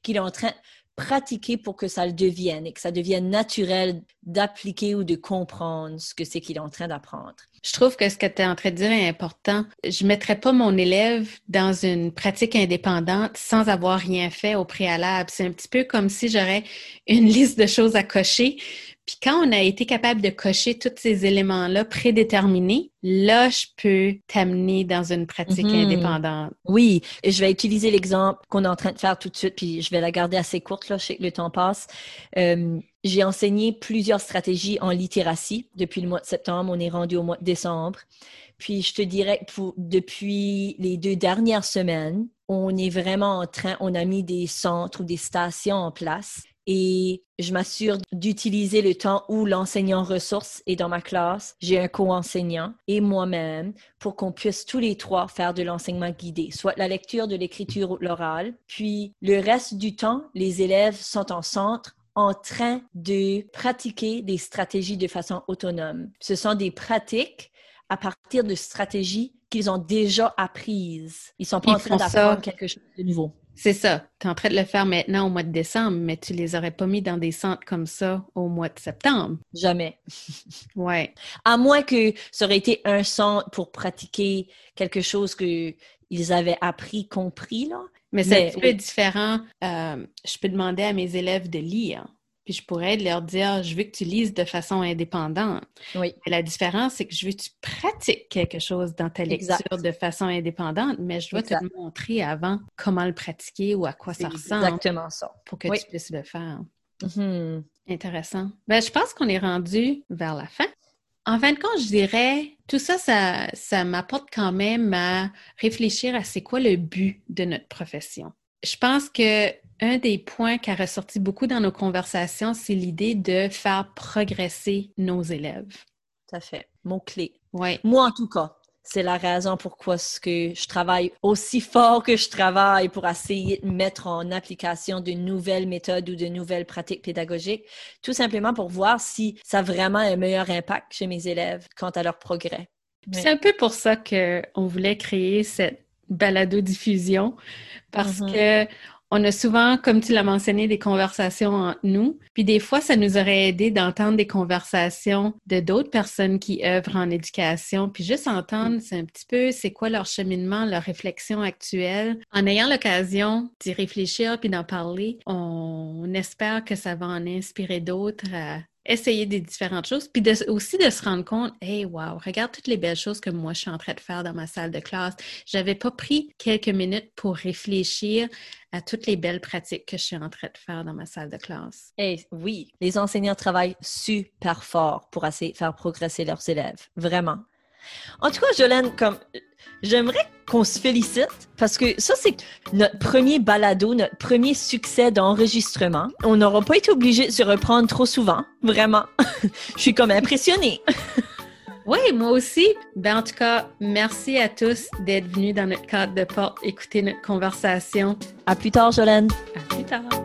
qu'il est en train de pratiquer pour que ça le devienne et que ça devienne naturel d'appliquer ou de comprendre ce que c'est qu'il est en train d'apprendre. Je trouve que ce que tu es en train de dire est important. Je ne mettrais pas mon élève dans une pratique indépendante sans avoir rien fait au préalable. C'est un petit peu comme si j'aurais une liste de choses à cocher, puis quand on a été capable de cocher tous ces éléments-là prédéterminés, là, je peux t'amener dans une pratique mhm. indépendante. Oui, je vais utiliser l'exemple qu'on est en train de faire tout de suite, puis je vais la garder assez courte, là, je sais que le temps passe. Euh, j'ai enseigné plusieurs stratégies en littératie depuis le mois de septembre. On est rendu au mois de décembre. Puis je te dirais que pour, depuis les deux dernières semaines, on est vraiment en train, on a mis des centres ou des stations en place et je m'assure d'utiliser le temps où l'enseignant ressource est dans ma classe. J'ai un co-enseignant et moi-même pour qu'on puisse tous les trois faire de l'enseignement guidé, soit la lecture de l'écriture ou l'oral. Puis le reste du temps, les élèves sont en centre en train de pratiquer des stratégies de façon autonome. Ce sont des pratiques à partir de stratégies qu'ils ont déjà apprises. Ils sont pas en train d'apprendre quelque chose de nouveau. C'est ça. Tu es en train de le faire maintenant au mois de décembre, mais tu les aurais pas mis dans des centres comme ça au mois de septembre. Jamais. ouais. À moins que ça aurait été un centre pour pratiquer quelque chose qu'ils avaient appris, compris, là. Mais c'est un petit peu différent. Euh, je peux demander à mes élèves de lire. Puis je pourrais leur dire, je veux que tu lises de façon indépendante. Oui. la différence, c'est que je veux que tu pratiques quelque chose dans ta lecture de façon indépendante, mais je dois te montrer avant comment le pratiquer ou à quoi ça ressemble. Exactement ça. Pour que tu puisses le faire. Mm-hmm. Intéressant. Ben, je pense qu'on est rendu vers la fin. En fin de compte, je dirais, tout ça, ça, ça m'apporte quand même à réfléchir à c'est quoi le but de notre profession. Je pense que un des points qui a ressorti beaucoup dans nos conversations, c'est l'idée de faire progresser nos élèves. Tout à fait. Mon clé. Ouais. Moi, en tout cas, c'est la raison pourquoi ce que je travaille aussi fort que je travaille pour essayer de mettre en application de nouvelles méthodes ou de nouvelles pratiques pédagogiques, tout simplement pour voir si ça a vraiment un meilleur impact chez mes élèves quant à leur progrès. C'est un peu pour ça qu'on voulait créer cette balado-diffusion, parce mm-hmm. que on a souvent, comme tu l'as mentionné, des conversations entre nous. Puis des fois, ça nous aurait aidé d'entendre des conversations de d'autres personnes qui œuvrent en éducation. Puis juste entendre, c'est un petit peu, c'est quoi leur cheminement, leur réflexion actuelle. En ayant l'occasion d'y réfléchir puis d'en parler, on espère que ça va en inspirer d'autres à essayer des différentes choses, puis aussi de se rendre compte, hey, wow, regarde toutes les belles choses que moi je suis en train de faire dans ma salle de classe. J'avais pas pris quelques minutes pour réfléchir à toutes les belles pratiques que je suis en train de faire dans ma salle de classe. Hey, oui, les enseignants travaillent super fort pour de faire progresser leurs élèves, vraiment. En tout cas, Jolene, comme j'aimerais qu'on se félicite parce que ça, c'est notre premier balado, notre premier succès d'enregistrement. On n'aura pas été obligé de se reprendre trop souvent, vraiment. Je suis comme impressionnée. Oui, moi aussi. Ben, en tout cas, merci à tous d'être venus dans notre cadre de porte écouter notre conversation. À plus tard, Jolene. À plus tard.